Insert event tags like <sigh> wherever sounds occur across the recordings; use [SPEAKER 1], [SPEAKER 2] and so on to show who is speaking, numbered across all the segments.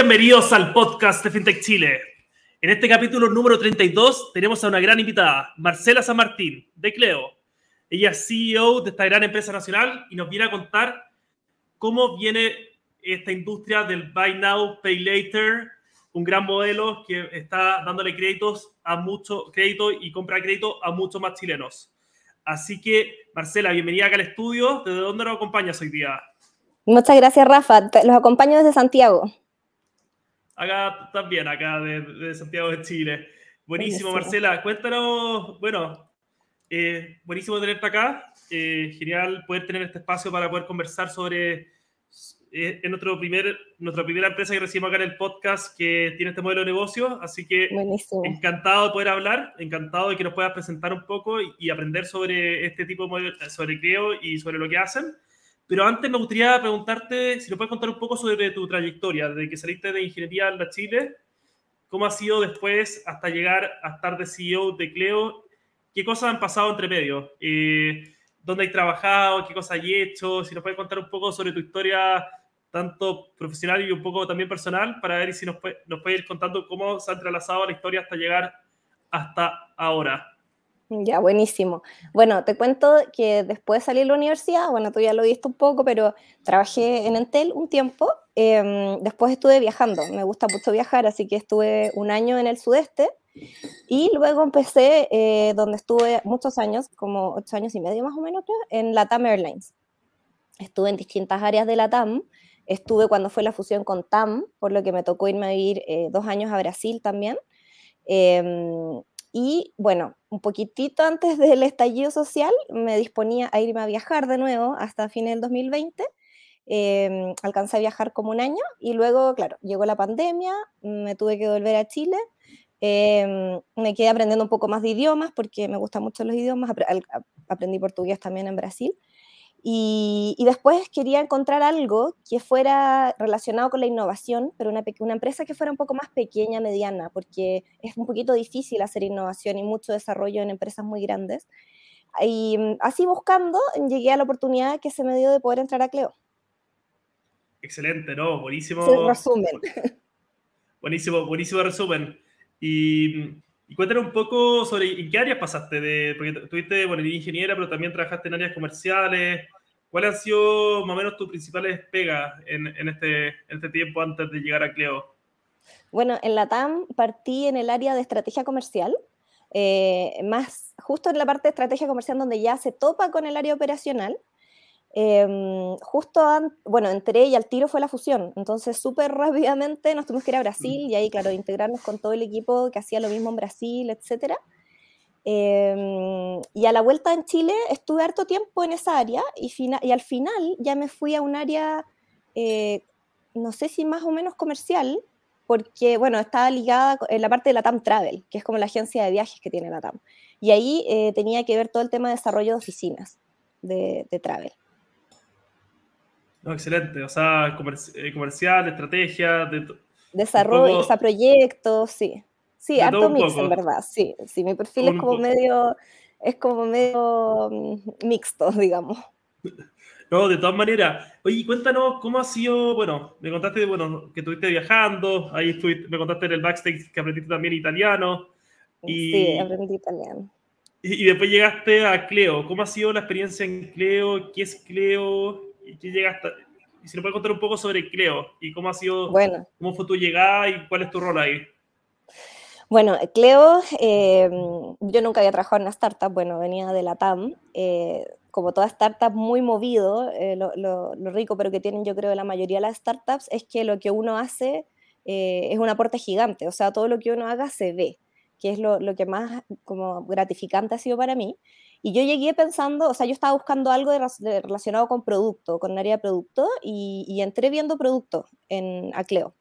[SPEAKER 1] Bienvenidos al podcast de FinTech Chile. En este capítulo número 32 tenemos a una gran invitada, Marcela San Martín, de Cleo. Ella es CEO de esta gran empresa nacional y nos viene a contar cómo viene esta industria del Buy Now, Pay Later, un gran modelo que está dándole créditos a mucho crédito y compra crédito a muchos más chilenos. Así que, Marcela, bienvenida acá al estudio. ¿Desde dónde nos acompañas hoy día?
[SPEAKER 2] Muchas gracias, Rafa. Los acompaño desde Santiago.
[SPEAKER 1] Acá también, acá de, Santiago de Chile. Buenísimo, Marcela. Cuéntanos, bueno, eh, buenísimo tenerte acá. Eh, genial poder tener este espacio para poder conversar sobre eh, es nuestro primer, nuestra primera empresa que recibimos acá en el podcast que tiene este modelo de negocio, así que encantado de poder hablar, encantado de que nos puedas presentar un poco y, y, aprender sobre este tipo de modelo, sobre Creo y sobre lo que hacen. Pero antes me gustaría preguntarte si nos puedes contar un poco sobre tu trayectoria, desde que saliste de Ingeniería en Chile, cómo ha sido después hasta llegar a estar de CEO de Cleo, qué cosas han pasado entre medio, eh, dónde has trabajado, qué cosas has hecho, si nos puedes contar un poco sobre tu historia tanto profesional y un poco también personal, para ver si nos puedes nos puede ir contando cómo se ha entrelazado la historia hasta llegar hasta ahora.
[SPEAKER 2] Ya, buenísimo. Bueno, te cuento que después de salir de la universidad, bueno, tú ya lo viste un poco, pero trabajé en Entel un tiempo. Em, después estuve viajando, me gusta mucho viajar, así que estuve un año en el sudeste y luego empecé eh, donde estuve muchos años, como ocho años y medio más o menos, en Latam Airlines. Estuve en distintas áreas de Latam. Estuve cuando fue la fusión con TAM, por lo que me tocó irme a vivir eh, dos años a Brasil también. Em, y bueno, un poquitito antes del estallido social me disponía a irme a viajar de nuevo hasta fines del 2020. Em, alcancé a viajar como un año y luego, claro, llegó la pandemia, me tuve que volver a Chile. Em, me quedé aprendiendo un poco más de idiomas porque me gustan mucho los idiomas. Aprendí portugués también en Brasil. Y, después quería encontrar algo que fuera relacionado con la innovación, pero una, una, empresa que fuera un poco más pequeña, mediana, porque es un poquito difícil hacer innovación y mucho desarrollo en empresas muy grandes. Y mm, así buscando, llegué a la oportunidad que se me dio de poder entrar a Cleo.
[SPEAKER 1] Excelente, ¿no? Buenísimo.
[SPEAKER 2] resumen.
[SPEAKER 1] Buenísimo, buenísimo resumen. Y, y cuéntanos un poco sobre en qué áreas pasaste, de, porque tuviste, bueno, ingeniera, pero también trabajaste en áreas comerciales. ¿Cuáles han sido más o menos tus principales pegas en, en, este, este tiempo antes de llegar a Cleo?
[SPEAKER 2] Bueno, en la TAM partí en el área de estrategia comercial, eh, más justo en la parte de estrategia comercial donde ya se topa con el área operacional. Em, justo, bueno, entré y al tiro fue la fusión, entonces súper <laughs> rápidamente nos tuvimos que ir a Brasil y ahí, claro, integrarnos con todo el equipo que hacía lo mismo en Brasil, etc. Em, y a la vuelta en Chile estuve harto tiempo en esa área y, y al final ya me fui a un área, eh, no sé si más o menos comercial, porque, bueno, estaba ligada en la parte de la TAM Travel, que es como la agencia de viajes que tiene la TAM. Y ahí eh, tenía que ver todo el tema de desarrollo de oficinas de, de Travel.
[SPEAKER 1] No, excelente. O sea, eh, comercial, estrategia, de
[SPEAKER 2] desarrollo, o sea, proyectos, sí. Sí, harto mix, en verdad, sí. Sí, mi perfil es como medio, es como medio mm, mixto, <laughs> digamos. <laughs>
[SPEAKER 1] No, de todas maneras. Oye, cuéntanos cómo ha sido, bueno, me contaste, bueno, que estuviste viajando, ahí estuviste, me contaste en el backstage que aprendiste también italiano.
[SPEAKER 2] Y, sí, aprendí italiano.
[SPEAKER 1] Y, y, después llegaste a Cleo. ¿Cómo ha sido la experiencia en Cleo? ¿Qué es Cleo? Y llegaste, y si nos puedes contar un poco sobre Cleo y cómo ha sido, bueno. cómo fue tu llegada y cuál es tu rol ahí.
[SPEAKER 2] Bueno, Cleo, eh, yo nunca había trabajado en una startup, bueno, venía de la TAM, eh, como toda startup muy movido, eh, lo, lo, rico pero que tienen yo creo la mayoría de las startups es que lo que uno hace es un aporte gigante, o sea, todo lo que uno haga se ve, que es lo, lo que más como gratificante ha sido para mí. Y yo llegué pensando, o sea, yo estaba buscando algo relacionado con producto, con área de producto, y, entré viendo producto en Acleo.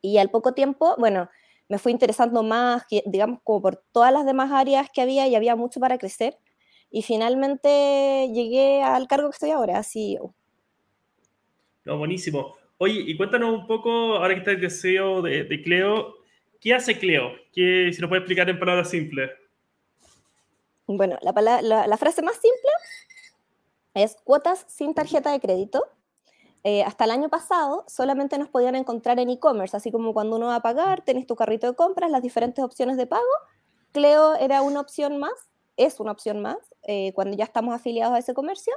[SPEAKER 2] Y al poco tiempo, bueno, me fui interesando más, digamos, como por todas las demás áreas que había y había mucho para crecer. Y finalmente llegué al cargo que estoy ahora, CEO.
[SPEAKER 1] No, buenísimo. Oye, y cuéntanos un poco, ahora que estás de CEO de, de Cleo, ¿qué hace Cleo? ¿Qué, si nos puede explicar en palabras simples.
[SPEAKER 2] Bueno, la, frase más simple es cuotas sin tarjeta de crédito. eh, hasta el año pasado solamente nos podían encontrar en e-commerce, así como cuando uno va a pagar, tenés tu carrito de compras, las diferentes opciones de pago. Cleo era una opción más, es una opción más, eh, cuando ya estamos afiliados a ese comercio.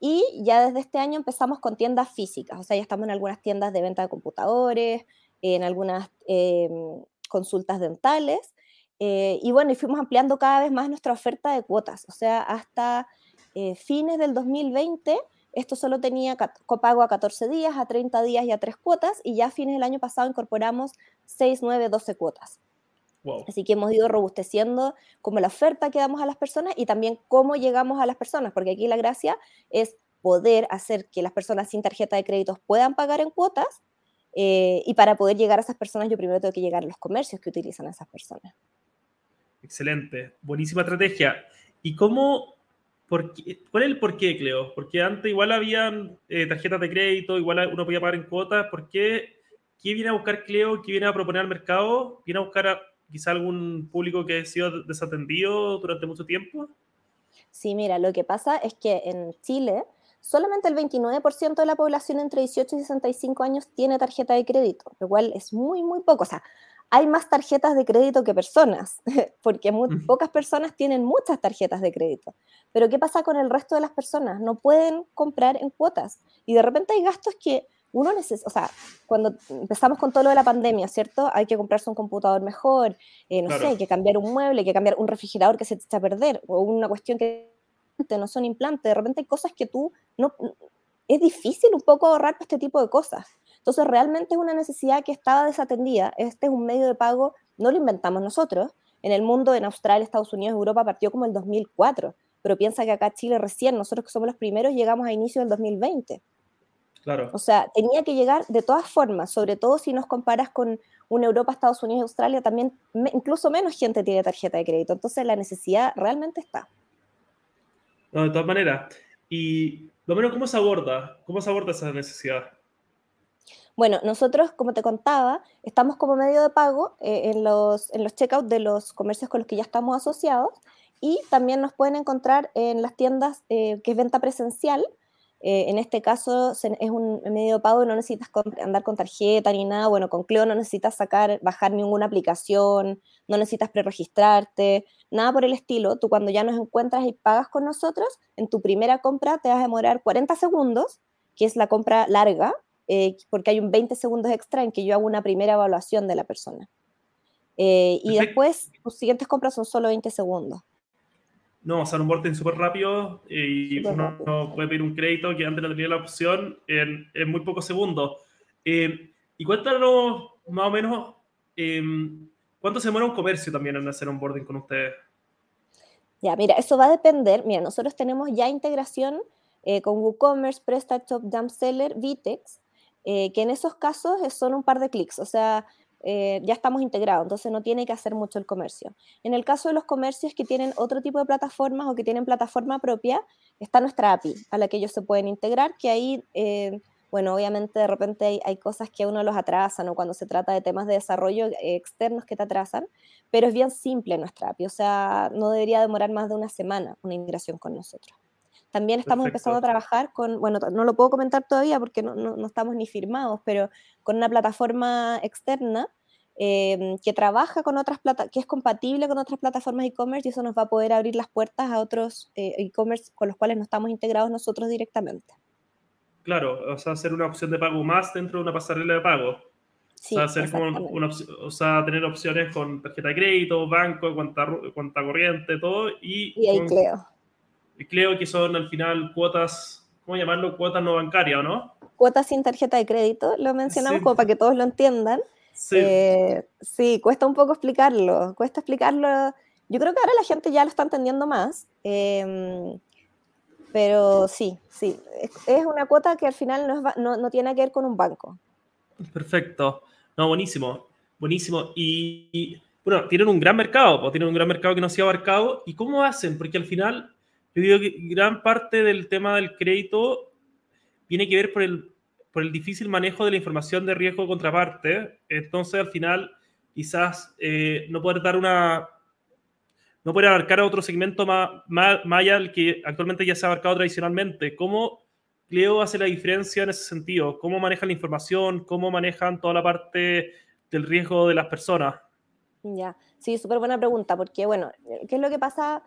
[SPEAKER 2] Y ya desde este año empezamos con tiendas físicas, o sea, ya estamos en algunas tiendas de venta de computadores, en algunas em, consultas dentales. Eh, y bueno, y fuimos ampliando cada vez más nuestra oferta de cuotas, o sea, hasta fines del 2020 esto solo tenía copago a 14 días, a 30 días y a 3 cuotas, y ya a fines del año pasado incorporamos 6, 9, 12 cuotas. Así que hemos ido robusteciendo como la oferta que damos a las personas y también cómo llegamos a las personas, porque aquí la gracia es poder hacer que las personas sin tarjeta de créditos puedan pagar en cuotas eh, y para poder llegar a esas personas yo primero tengo que llegar a los comercios que utilizan a esas personas.
[SPEAKER 1] Excelente, buenísima estrategia. ¿Y cómo ¿Cuál es el porqué, Cleo? Porque antes igual habían eh, tarjetas de crédito, igual uno podía pagar en cuotas. ¿Por qué? ¿Qué viene a buscar Cleo? ¿Qué viene a proponer al mercado? ¿Viene a buscar a, quizá algún público que ha sido desatendido durante mucho tiempo?
[SPEAKER 2] Sí, mira, lo que pasa es que en Chile solamente el 29% de la población entre 18 y 65 años tiene tarjeta de crédito, lo cual es muy, muy poco. O sea, hay más tarjetas de crédito que personas, <laughs> porque muy, pocas personas tienen muchas tarjetas de crédito. Pero ¿qué pasa con el resto de las personas? No pueden comprar en cuotas. Y de repente hay gastos que uno necesita, o sea, cuando empezamos con todo lo de la pandemia, ¿cierto? Hay que comprarse un computador mejor, eh, no sé, hay que cambiar un mueble, hay que cambiar un refrigerador que se te echa a perder, o una cuestión que no son implantes. De repente hay cosas que tú no... Es difícil un poco ahorrar para este tipo de cosas. Entonces, realmente es una necesidad que estaba desatendida. Este es un medio de pago, no lo inventamos nosotros. En el mundo, en Australia, Estados Unidos, Europa, partió como el 2004. Pero piensa que acá Chile recién, nosotros que somos los primeros, llegamos a inicio del 2020.
[SPEAKER 1] Claro.
[SPEAKER 2] O sea, tenía que llegar de todas formas, sobre todo si nos comparas con una Europa, Estados Unidos y Australia, también incluso menos gente tiene tarjeta de crédito. Entonces la necesidad realmente está.
[SPEAKER 1] No, de todas maneras. Y lo menos, ¿cómo se aborda? ¿Cómo se aborda esa necesidad?
[SPEAKER 2] Bueno, nosotros, como te contaba, estamos como medio de pago eh, en los, en los checkouts de los comercios con los que ya estamos asociados y también nos pueden encontrar en las tiendas eh, que es venta presencial. Eh, en este caso es un medio de pago no necesitas andar con tarjeta ni nada. Bueno, con Cleo no necesitas sacar, bajar ninguna aplicación, no necesitas preregistrarte, nada por el estilo. Tú cuando ya nos encuentras y pagas con nosotros, en tu primera compra te vas a demorar 40 segundos, que es la compra larga, eh, porque hay un 20 segundos extra en que yo hago una primera evaluación de la persona. Eh, y después, tus siguientes compras son solo 20 segundos.
[SPEAKER 1] No, o sea, un boarding súper rápido eh, y uno puede pedir un crédito que antes no tenía la opción en, en muy pocos segundos. y cuéntanos más o menos em, cuánto se demora un comercio también en hacer un boarding con ustedes.
[SPEAKER 2] Ya, mira, eso va a depender. Mira, nosotros tenemos ya integración con WooCommerce, PrestaShop, Dumpseller, Vitex, eh, que en esos casos solo un par de clics, o sea, eh, ya estamos integrados, entonces no tiene que hacer mucho el comercio. En el caso de los comercios que tienen otro tipo de plataformas o que tienen plataforma propia, está nuestra API a la que ellos se pueden integrar, que ahí, eh, bueno, obviamente de repente hay, cosas que a uno los atrasan o cuando se trata de temas de desarrollo externos que te atrasan, pero es bien simple nuestra API, o sea, no debería demorar más de una semana una integración con nosotros. También estamos empezando a trabajar con, bueno, no lo puedo comentar todavía porque no, no, estamos ni firmados, pero con una plataforma externa em, que trabaja con otras plata que es compatible con otras plataformas e-commerce y eso nos va a poder abrir las puertas a otros eh, e-commerce con los cuales no estamos integrados nosotros directamente.
[SPEAKER 1] Claro, o sea, hacer una opción de pago más dentro de una pasarela de pago. Sí, o sea, hacer como una, o sea, tener opciones con tarjeta de crédito, banco, cuenta, cuenta corriente, todo. Y,
[SPEAKER 2] y ahí creo
[SPEAKER 1] creo que son al final cuotas, ¿cómo llamarlo? Cuotas no bancarias, ¿no?
[SPEAKER 2] Cuotas sin tarjeta de crédito, lo mencionamos como para que todos lo entiendan. Sí. Eh, sí, cuesta un poco explicarlo, cuesta explicarlo. Yo creo que ahora la gente ya lo está entendiendo más, em, pero sí, sí, es una cuota que al final no, no, no, tiene que ver con un banco.
[SPEAKER 1] Perfecto, no, buenísimo, buenísimo. Y, bueno, tienen un gran mercado, tienen un gran mercado que no se ha abarcado. ¿Y cómo hacen? Porque al final yo digo que gran parte del tema del crédito tiene que ver por el, por el difícil manejo de la información de riesgo contraparte. Entonces, al final, quizás eh, no poder dar una. No poder abarcar a otro segmento más, más, allá del que actualmente ya se ha abarcado tradicionalmente. ¿Cómo, Cleo hace la diferencia en ese sentido? ¿Cómo manejan la información? ¿Cómo manejan toda la parte del riesgo de las personas?
[SPEAKER 2] Ya, sí, súper buena pregunta, porque bueno, ¿qué es lo que pasa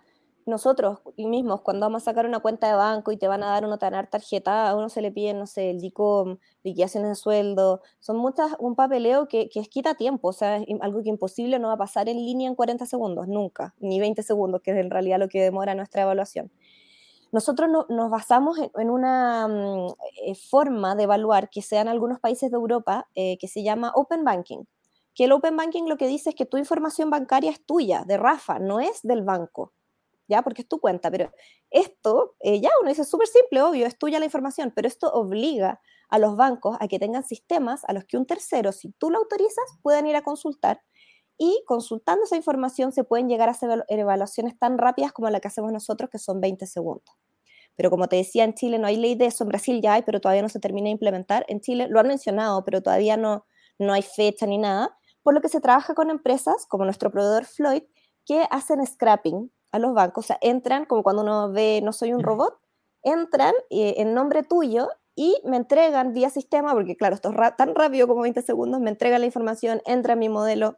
[SPEAKER 2] nosotros mismos cuando vamos a sacar una cuenta de banco y te van a dar uno van tarjeta, a uno se le piden, no sé, el DICOM, liquidaciones de sueldo, son muchas, un papeleo que, que quita tiempo, o sea, algo que imposible no va a pasar en línea en 40 segundos, nunca, ni 20 segundos, que es en realidad lo que demora nuestra evaluación. Nosotros nos basamos en, una mm, eh, forma de evaluar que sea en algunos países de Europa eh, que se llama Open Banking, que el Open Banking lo que dice es que tu información bancaria es tuya, de Rafa, no es del banco. ¿Ya? Porque es tu cuenta, pero esto, eh, ya uno dice, súper simple, obvio, es tuya la información, pero esto obliga a los bancos a que tengan sistemas a los que un tercero, si tú lo autorizas, puedan ir a consultar y consultando esa información se pueden llegar a hacer evaluaciones tan rápidas como la que hacemos nosotros, que son 20 segundos. Pero como te decía, en Chile no hay ley de eso, en Brasil ya hay, pero todavía no se termina de implementar. En Chile lo han mencionado, pero todavía no, no hay fecha ni nada, por lo que se trabaja con empresas como nuestro proveedor Floyd, que hacen scrapping a los bancos, o sea, entran como cuando uno ve No soy un robot, entran eh, en nombre tuyo y me entregan vía sistema, porque claro, esto es tan rápido como 20 segundos, me entregan la información, entra en mi modelo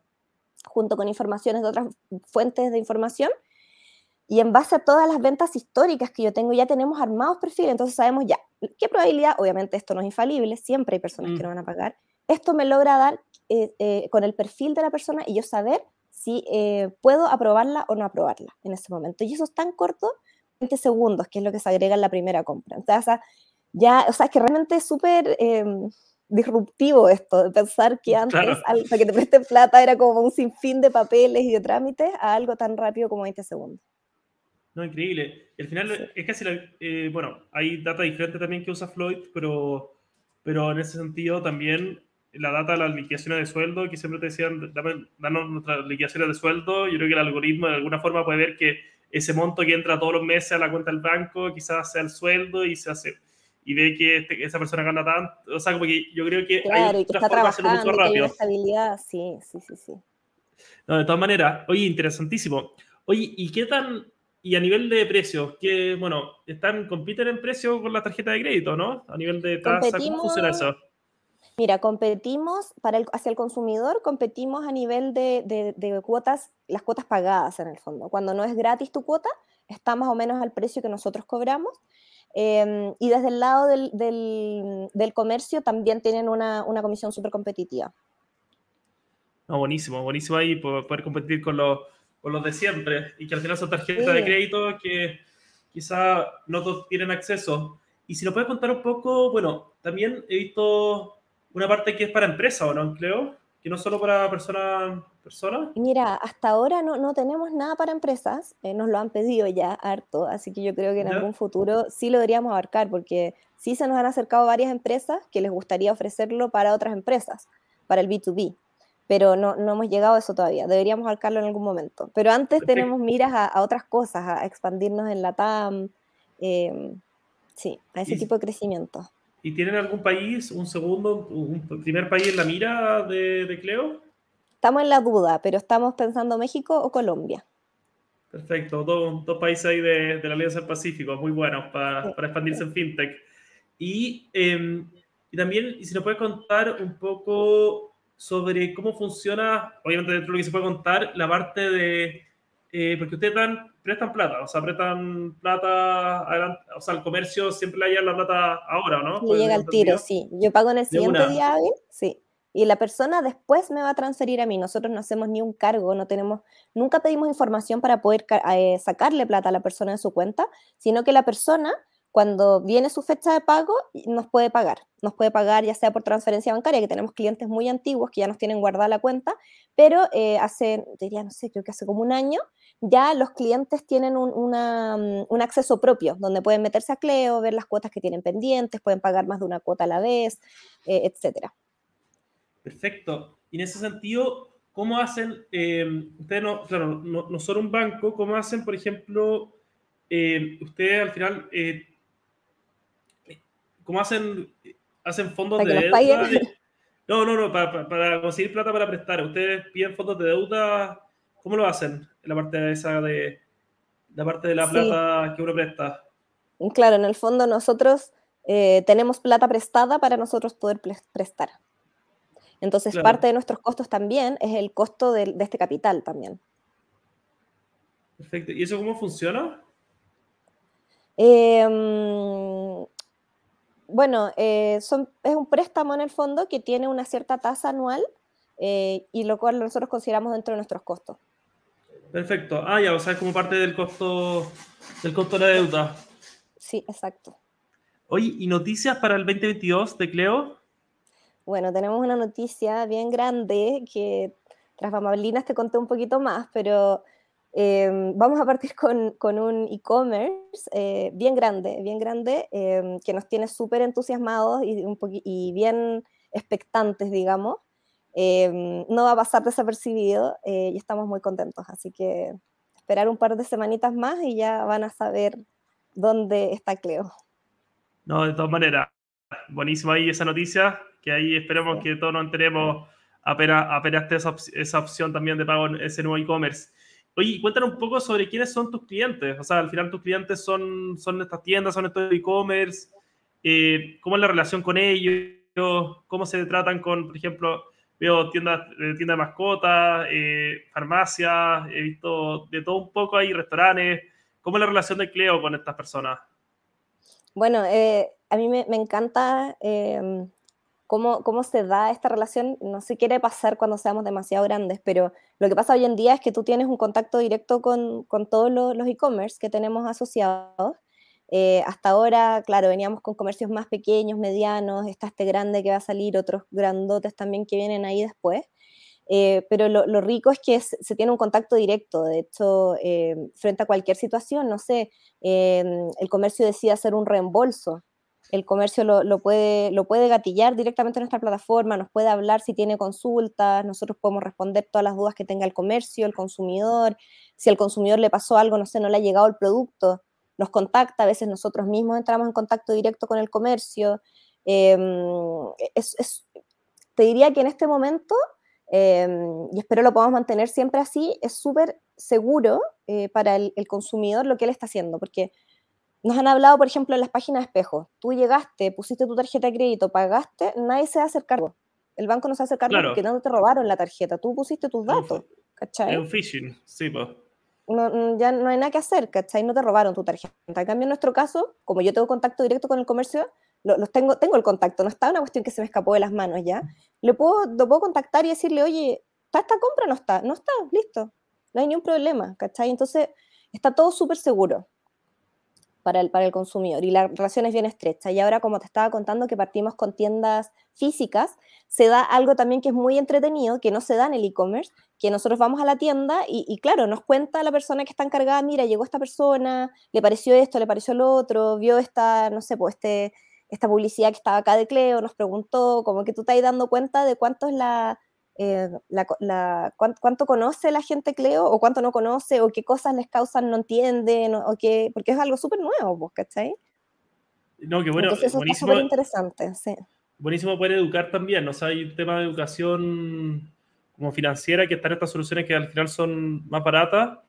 [SPEAKER 2] junto con informaciones de otras fuentes de información, y en base a todas las ventas históricas que yo tengo, ya tenemos armados perfiles, entonces sabemos ya qué probabilidad, obviamente esto no es infalible, siempre hay personas que mm. no van a pagar, esto me logra dar eh, eh, con el perfil de la persona y yo saber si eh, puedo aprobarla o no aprobarla en ese momento. Y eso es tan corto, 20 segundos, que es lo que se agrega en la primera compra. Entonces, ya, o sea, es que realmente es súper em, disruptivo esto, de pensar que antes, para que te presten plata, era como un sinfín de papeles y de trámites, a algo tan rápido como 20 segundos.
[SPEAKER 1] No, increíble. al final es casi, eh, bueno, hay data diferente también que usa Floyd, pero, pero en ese sentido también la data de las liquidaciones de sueldo, que siempre te decían, danos nuestras liquidaciones de sueldo, yo creo que el algoritmo de alguna forma puede ver que ese monto que entra todos los meses a la cuenta del banco quizás sea el sueldo y se hace y ve que este, esa persona gana tanto, o sea, como que yo creo que
[SPEAKER 2] claro, hay y que está trabajando, mucho rápido. Que estabilidad, sí, sí, sí, sí.
[SPEAKER 1] No, de todas maneras, oye, interesantísimo. Oye, ¿y qué tan, y a nivel de precios, que, bueno, están, compiten en precio con la tarjeta de crédito, ¿no? A nivel de tasa, ¿cómo funciona eso?
[SPEAKER 2] Mira, competimos para el, hacia el consumidor, competimos a nivel de, cuotas, las cuotas pagadas en el fondo. Cuando no es gratis tu cuota, está más o menos al precio que nosotros cobramos. Em, y desde el lado del, comercio también tienen una, comisión súper competitiva.
[SPEAKER 1] No, buenísimo, buenísimo ahí poder, competir con los, los de siempre y que al final son tarjetas de crédito que quizá no todos tienen acceso. Y si nos puedes contar un poco, bueno, también he visto una parte que es para empresa, ¿o no, creo? Que no solo para personas personas.
[SPEAKER 2] Mira, hasta ahora no, no tenemos nada para empresas, eh, nos lo han pedido ya harto, así que yo creo que en algún futuro sí lo deberíamos abarcar, porque sí se nos han acercado varias empresas que les gustaría ofrecerlo para otras empresas, para el B2B, pero no, no hemos llegado a eso todavía, deberíamos abarcarlo en algún momento. Pero antes tenemos miras a, otras cosas, a expandirnos en la TAM, eh, sí, a ese tipo de crecimiento.
[SPEAKER 1] ¿Y tienen algún país, un segundo, un primer país en la mira de, Cleo?
[SPEAKER 2] Estamos en la duda, pero estamos pensando México o Colombia.
[SPEAKER 1] Perfecto, dos, dos países ahí de, la Alianza del Pacífico, muy buenos para, para expandirse en FinTech. Y, em, y también, si nos puede contar un poco sobre cómo funciona, obviamente dentro de lo que se puede contar, la parte de, eh, porque ustedes dan prestan plata, o sea, prestan plata adelante, o sea, el comercio siempre le llega la plata ahora, ¿no?
[SPEAKER 2] Le llega el tiro, sí. Yo pago en el siguiente día hábil, sí. Y la persona después me va a transferir a mí. Nosotros no hacemos ni un cargo, no tenemos, nunca pedimos información para poder eh, sacarle plata a la persona de su cuenta, sino que la persona cuando viene su fecha de pago, nos puede pagar. Nos puede pagar ya sea por transferencia bancaria, que tenemos clientes muy antiguos que ya nos tienen guardada la cuenta, pero eh, hace, diría, no sé, creo que hace como un año, ya los clientes tienen un, mm, un, acceso propio, donde pueden meterse a Cleo, ver las cuotas que tienen pendientes, pueden pagar más de una cuota a la vez, eh, etcétera.
[SPEAKER 1] Perfecto. Y en ese sentido, ¿cómo hacen, eh, ustedes no, claro, no, no, son un banco, ¿cómo hacen, por ejemplo, ustedes al final ¿Cómo hacen, hacen fondos de deuda? No, no, no, para, conseguir plata para prestar. ¿Ustedes piden fondos de deuda? ¿Cómo lo hacen en la parte esa de la parte de la plata que uno presta?
[SPEAKER 2] Claro, en el fondo nosotros eh, tenemos plata prestada para nosotros poder prestar. Entonces, parte de nuestros costos también es el costo de, este capital también.
[SPEAKER 1] Perfecto. ¿Y eso cómo funciona?
[SPEAKER 2] Em, bueno, eh, es un préstamo en el fondo que tiene una cierta tasa anual eh, y lo cual nosotros consideramos dentro de nuestros costos.
[SPEAKER 1] Perfecto. Ah, ya, o sea, es como parte del costo, del costo de la deuda.
[SPEAKER 2] Sí, exacto.
[SPEAKER 1] Oye, ¿y noticias para el 2022 de Cleo?
[SPEAKER 2] Bueno, tenemos una noticia bien grande que tras bambalinas te conté un poquito más, pero em, vamos a partir con, con un e-commerce eh, bien grande, bien grande, em, que nos tiene súper entusiasmados y, un y bien expectantes, digamos. Em, no va a pasar desapercibido eh, y estamos muy contentos, así que esperar un par de semanitas más y ya van a saber dónde está Cleo.
[SPEAKER 1] No, de todas maneras, buenísima ahí esa noticia que ahí esperemos que todos nos enteremos apenas, apenas esa, esa opción también de pago en ese nuevo e-commerce. Oye, cuéntanos un poco sobre quiénes son tus clientes. O sea, al final tus clientes son, son estas tiendas, son estos e-commerce. Eh, ¿Cómo es la relación con ellos? ¿Cómo se tratan con, por ejemplo, veo tiendas, eh, tiendas de mascotas, eh, farmacias, he visto de todo un poco ahí, restaurantes. ¿Cómo es la relación de Cleo con estas personas?
[SPEAKER 2] Bueno, a mí me, encanta em, cómo, se da esta relación, no se quiere pasar cuando seamos demasiado grandes, pero lo que pasa hoy en día es que tú tienes un contacto directo con, todos los, e-commerce que tenemos asociados. Eh, hasta ahora, claro, veníamos con comercios más pequeños, medianos, está este grande que va a salir, otros grandotes también que vienen ahí después. Eh, pero lo, rico es que se tiene un contacto directo. De hecho, eh, frente a cualquier situación, no sé, el comercio decide hacer un reembolso el comercio lo, puede, lo puede gatillar directamente en nuestra plataforma, nos puede hablar si tiene consultas, nosotros podemos responder todas las dudas que tenga el comercio, el consumidor, si al consumidor le pasó algo, no sé, no le ha llegado el producto, nos contacta, a veces nosotros mismos entramos en contacto directo con el comercio. Em, te diría que en este momento, em, y espero lo podamos mantener siempre así, es súper seguro eh, para el, el consumidor lo que él está haciendo, porque nos han hablado, por ejemplo, en las páginas de espejo. Tú llegaste, pusiste tu tarjeta de crédito, pagaste, nadie se va a hacer cargo. El banco no se hace cargo porque no te robaron la tarjeta. Tú pusiste tus datos, ¿cachai?
[SPEAKER 1] Es un phishing, sí, pues.
[SPEAKER 2] No, ya no hay nada que hacer, ¿cachai? No te robaron tu tarjeta. En cambio, en nuestro caso, como yo tengo contacto directo con el comercio, los tengo, tengo el contacto, no está una cuestión que se me escapó de las manos ya. Le puedo, lo puedo contactar y decirle, oye, ¿está esta compra no está? No está, listo. No hay ningún problema, ¿cachai? Entonces, está todo súper seguro para el, para el consumidor y la relación es bien estrecha. Y ahora, como te estaba contando, que partimos con tiendas físicas, se da algo también que es muy entretenido, que no se da en el e-commerce, que nosotros vamos a la tienda y, claro, nos cuenta la persona que está encargada, mira, llegó esta persona, le pareció esto, le pareció lo otro, vio esta, no sé, pues este, esta publicidad que estaba acá de Cleo, nos preguntó, como que tú estás dando cuenta de cuánto es la, eh, la, cuánto, conoce la gente Cleo o cuánto no conoce o qué cosas les causan no entienden o, qué, porque es algo súper nuevo, pues, ¿cachai?
[SPEAKER 1] No, que bueno,
[SPEAKER 2] Entonces eso buenísimo. Está interesante, sí.
[SPEAKER 1] Buenísimo poder educar también, ¿no? O sea, hay un tema de educación como financiera que están estas soluciones que al final son más baratas.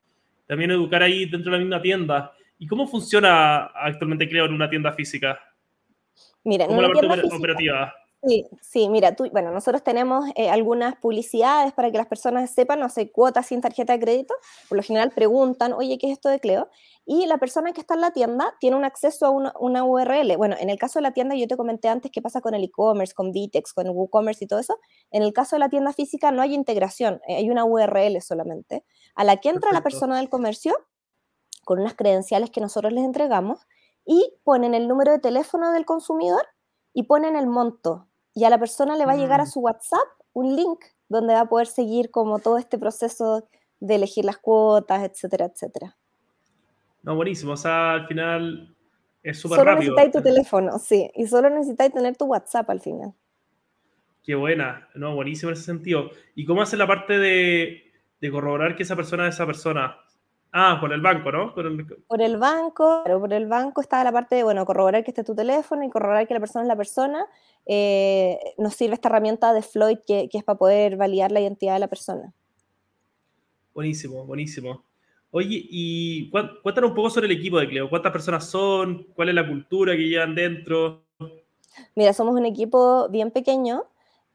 [SPEAKER 1] También educar ahí dentro de la misma tienda. ¿Y cómo funciona actualmente Cleo en una tienda física?
[SPEAKER 2] Mira, en una tienda operativa? Sí, sí, mira, tú, bueno, nosotros tenemos eh, algunas publicidades para que las personas sepan, no sé, cuotas sin tarjeta de crédito, por lo general preguntan, oye, ¿qué es esto de Cleo? Y la persona que está en la tienda tiene un acceso a una, URL. Bueno, en el caso de la tienda, yo te comenté antes qué pasa con el e-commerce, con Vitex, con WooCommerce y todo eso. En el caso de la tienda física no hay integración, eh, hay una URL solamente, a la que entra la persona del comercio con unas credenciales que nosotros les entregamos y ponen el número de teléfono del consumidor y ponen el monto y a la persona le va a llegar a mm. su WhatsApp un link donde va a poder seguir como todo este proceso de elegir las cuotas, etcétera, etcétera.
[SPEAKER 1] No, buenísimo. O sea, al final es súper rápido.
[SPEAKER 2] Solo necesitáis tu teléfono, sí. Y solo necesitáis tener tu WhatsApp al final.
[SPEAKER 1] Qué buena. No, buenísimo en ese sentido. ¿Y cómo hace la parte de, de corroborar que esa persona es esa persona? Ah, por el banco, ¿no?
[SPEAKER 2] Por el, banco, pero por el banco está la parte de, bueno, corroborar que esté tu teléfono y corroborar que la persona es la persona. Eh, nos sirve esta herramienta de Floyd que, es para poder validar la identidad de la persona.
[SPEAKER 1] Buenísimo, buenísimo. Oye, y cuéntanos un poco sobre el equipo de Cleo. ¿Cuántas personas son? ¿Cuál es la cultura que llevan dentro?
[SPEAKER 2] Mira, somos un equipo bien pequeño.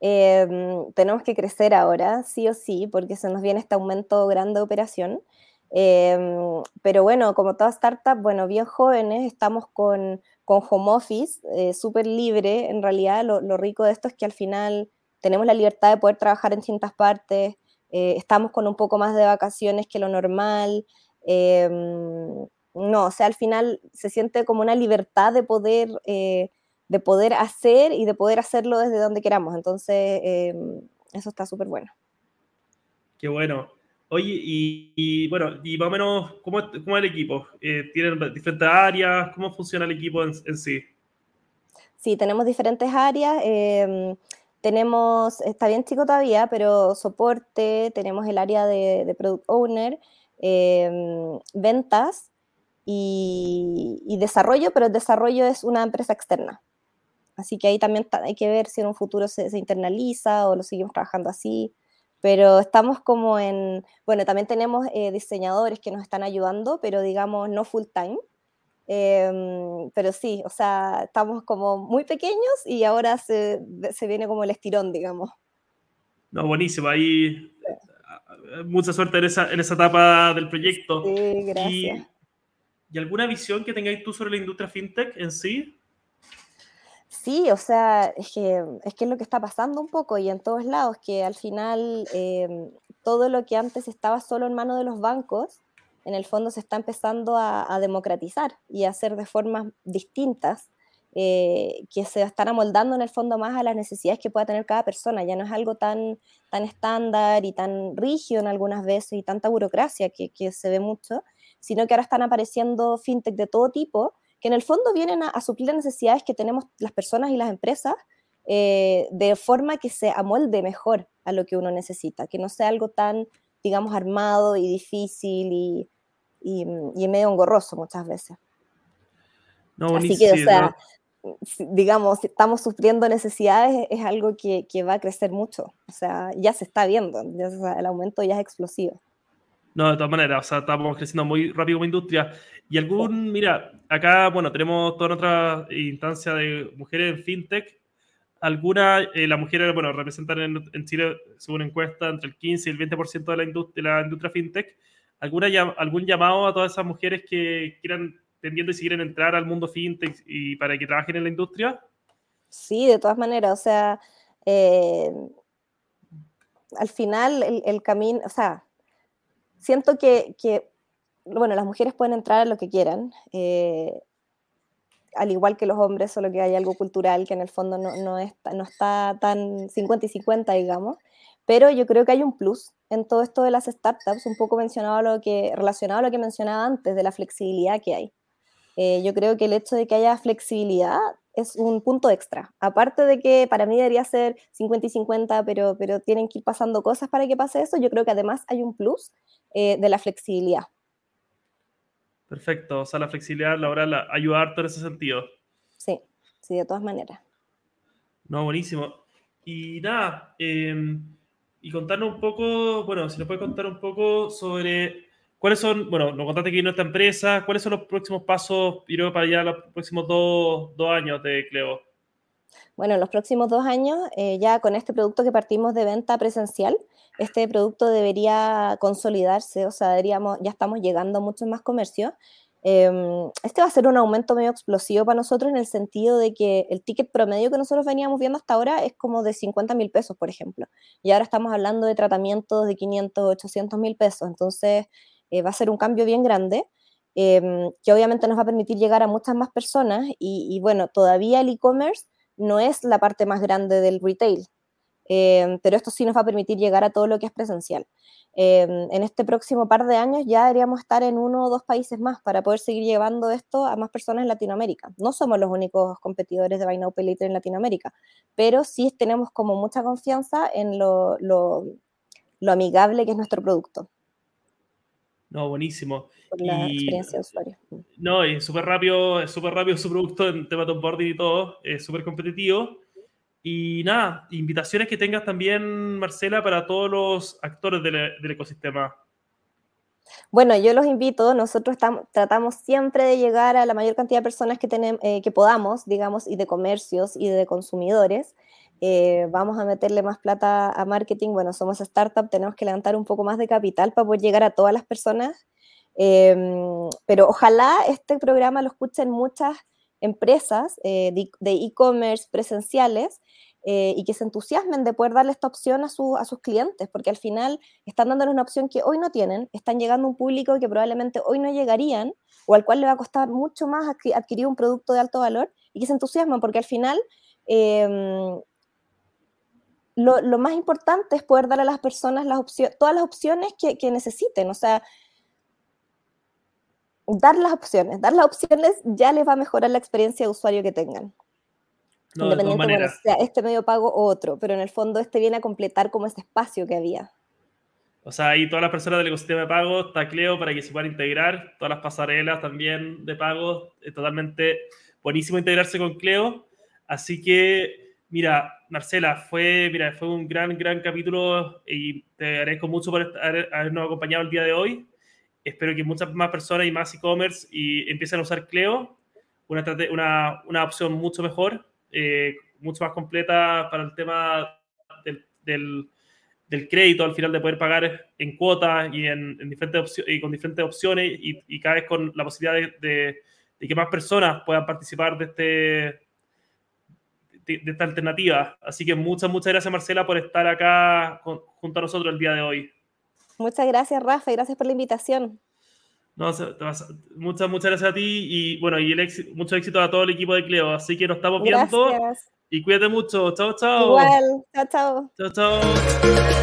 [SPEAKER 2] Em, tenemos que crecer ahora, sí o sí, porque se nos viene este aumento grande de operación. Em, pero bueno, como toda startup, bueno, bien jóvenes, estamos con, con home office, eh, súper libre. En realidad, lo, lo, rico de esto es que al final tenemos la libertad de poder trabajar en distintas partes, eh, estamos con un poco más de vacaciones que lo normal. Em, no, o sea, al final se siente como una libertad de poder, eh, de poder hacer y de poder hacerlo desde donde queramos. Entonces, em, eso está súper bueno.
[SPEAKER 1] Qué bueno. Oye, y, bueno, y más o menos, ¿cómo, cómo es el equipo? Eh, ¿Tienen diferentes áreas? ¿Cómo funciona el equipo en, sí?
[SPEAKER 2] Sí, tenemos diferentes áreas. Em, tenemos, está bien chico todavía, pero soporte, tenemos el área de, de Product Owner, ventas, y, desarrollo, pero el desarrollo es una empresa externa. Así que ahí también hay que ver si en un futuro se, internaliza o lo seguimos trabajando así. Pero estamos como en, bueno, también tenemos eh, diseñadores que nos están ayudando, pero digamos no full time. Em, pero sí, o sea, estamos como muy pequeños y ahora se, se viene como el estirón, digamos.
[SPEAKER 1] No, buenísimo. Ahí mucha suerte en esa, en esa etapa del proyecto.
[SPEAKER 2] Sí, gracias.
[SPEAKER 1] ¿Y alguna visión que tengáis tú sobre la industria fintech en sí?
[SPEAKER 2] Sí, o sea, es que, es que es lo que está pasando un poco y en todos lados, que al final em, todo lo que antes estaba solo en manos de los bancos, en el fondo se está empezando a, democratizar y a hacer de formas distintas, eh, que se están amoldando en el fondo más a las necesidades que pueda tener cada persona. Ya no es algo tan, tan estándar y tan rígido en algunas veces y tanta burocracia que, que se ve mucho, sino que ahora están apareciendo fintech de todo tipo, que en el fondo vienen a, suplir las necesidades que tenemos las personas y las empresas eh, de forma que se amolde mejor a lo que uno necesita, que no sea algo tan, digamos, armado y difícil y, y, medio engorroso muchas veces.
[SPEAKER 1] No,
[SPEAKER 2] Así que, o sea, digamos, si estamos sufriendo necesidades, es algo que, que, va a crecer mucho. O sea, ya se está viendo, ya, el aumento ya es explosivo.
[SPEAKER 1] No, de todas maneras, o sea, estamos creciendo muy rápido como industria. Y algún, mira, acá, bueno, tenemos toda otra instancia de mujeres en fintech. Alguna, eh, las mujeres, bueno, representan en, Chile, según encuesta, entre el 15 y el 20% de la, industria, de la industria fintech. ¿Alguna, ¿Algún llamado a todas esas mujeres que quieran, tendiendo y si quieren entrar al mundo fintech y para que trabajen en la industria?
[SPEAKER 2] Sí, de todas maneras, o sea, eh, al final el, el camino, o sea, siento que, bueno, las mujeres pueden entrar a lo que quieran, eh, al igual que los hombres, solo que hay algo cultural que en el fondo no, no, no está tan 50 y 50, digamos, pero yo creo que hay un plus en todo esto de las startups, un poco mencionado lo que, relacionado a lo que mencionaba antes, de la flexibilidad que hay. Eh, yo creo que el hecho de que haya flexibilidad es un punto extra. Aparte de que para mí debería ser 50 y 50, pero, pero tienen que ir pasando cosas para que pase eso, yo creo que además hay un plus eh, de la flexibilidad.
[SPEAKER 1] Perfecto, o sea, la flexibilidad laboral ayudarte en ese sentido.
[SPEAKER 2] Sí, sí, de todas maneras.
[SPEAKER 1] No, buenísimo. Y nada, em, y contarnos un poco, bueno, si nos puede contar un poco sobre cuáles son, bueno, nos contaste que vino esta empresa, cuáles son los próximos pasos, creo, para allá los próximos dos, dos años de Cleo.
[SPEAKER 2] Bueno, en los próximos dos años, eh, ya con este producto que partimos de venta presencial, este producto debería consolidarse, o sea, deberíamos, ya estamos llegando a muchos más comercios. Em, este va a ser un aumento medio explosivo para nosotros en el sentido de que el ticket promedio que nosotros veníamos viendo hasta ahora es como de 50 mil pesos, por ejemplo. Y ahora estamos hablando de tratamientos de 500, 800 mil pesos. Entonces, eh, va a ser un cambio bien grande. Em, que obviamente nos va a permitir llegar a muchas más personas y, bueno, todavía el e-commerce no es la parte más grande del retail, Em, pero esto sí nos va a permitir llegar a todo lo que es presencial. Em, en este próximo par de años ya deberíamos estar en uno o dos países más para poder seguir llevando esto a más personas en Latinoamérica. No somos los únicos competidores de Buy Now Pay Later en Latinoamérica, pero sí tenemos como mucha confianza en lo amigable que es nuestro producto.
[SPEAKER 1] No, buenísimo.
[SPEAKER 2] Por la experiencia de usuario.
[SPEAKER 1] No, y súper rápido, es súper rápido su producto en tema de onboarding y todo, es súper competitivo. Y nada, invitaciones que tengas también, Marcela, para todos los actores del, ecosistema.
[SPEAKER 2] Bueno, yo los invito, nosotros tratamos siempre de llegar a la mayor cantidad de personas que, tenemos, eh, que podamos, digamos, y de comercios y de consumidores. Eh, vamos a meterle más plata a marketing. Bueno, somos startup, tenemos que levantar un poco más de capital para poder llegar a todas las personas. Em, pero ojalá este programa lo escuchen muchas empresas eh, de e-commerce presenciales eh, y que se entusiasmen de poder darle esta opción a, a, sus clientes, porque al final están dándoles una opción que hoy no tienen, están llegando a un público que probablemente hoy no llegarían o al cual le va a costar mucho más adquirir un producto de alto valor y que se entusiasman, porque al final em, lo, más importante es poder dar a las personas las todas las opciones que, que necesiten, o sea, dar las opciones, dar las opciones ya les va a mejorar la experiencia de usuario que tengan. No, Independiente de sea este medio pago o otro, pero en el fondo este viene a completar como ese espacio que había.
[SPEAKER 1] O sea, ahí todas las personas del ecosistema de pago, está Cleo para que se puedan integrar, todas las pasarelas también de pago, es totalmente buenísimo integrarse con Cleo. Así que, mira, Marcela, fue, mira, fue un gran, gran capítulo y te agradezco mucho por habernos acompañado el día de hoy. Espero que muchas más personas y más e-commerce y empiecen a usar Cleo, una, una, una opción mucho mejor eh, mucho más completa para el tema del, del, crédito, al final de poder pagar en cuotas y, en, diferentes y con diferentes opciones y, cada vez con la posibilidad de, que más personas puedan participar de, este, de, esta alternativa. Así que muchas, muchas gracias Marcela por estar acá junto a nosotros el día de hoy.
[SPEAKER 2] Muchas gracias Rafa y gracias por la invitación.
[SPEAKER 1] No, muchas, muchas gracias a ti y bueno, y el mucho éxito a todo el equipo de Cleo. Así que nos estamos viendo. Y cuídate mucho. Chao, chao.
[SPEAKER 2] Igual. Chao, chao.
[SPEAKER 1] Chao, chao.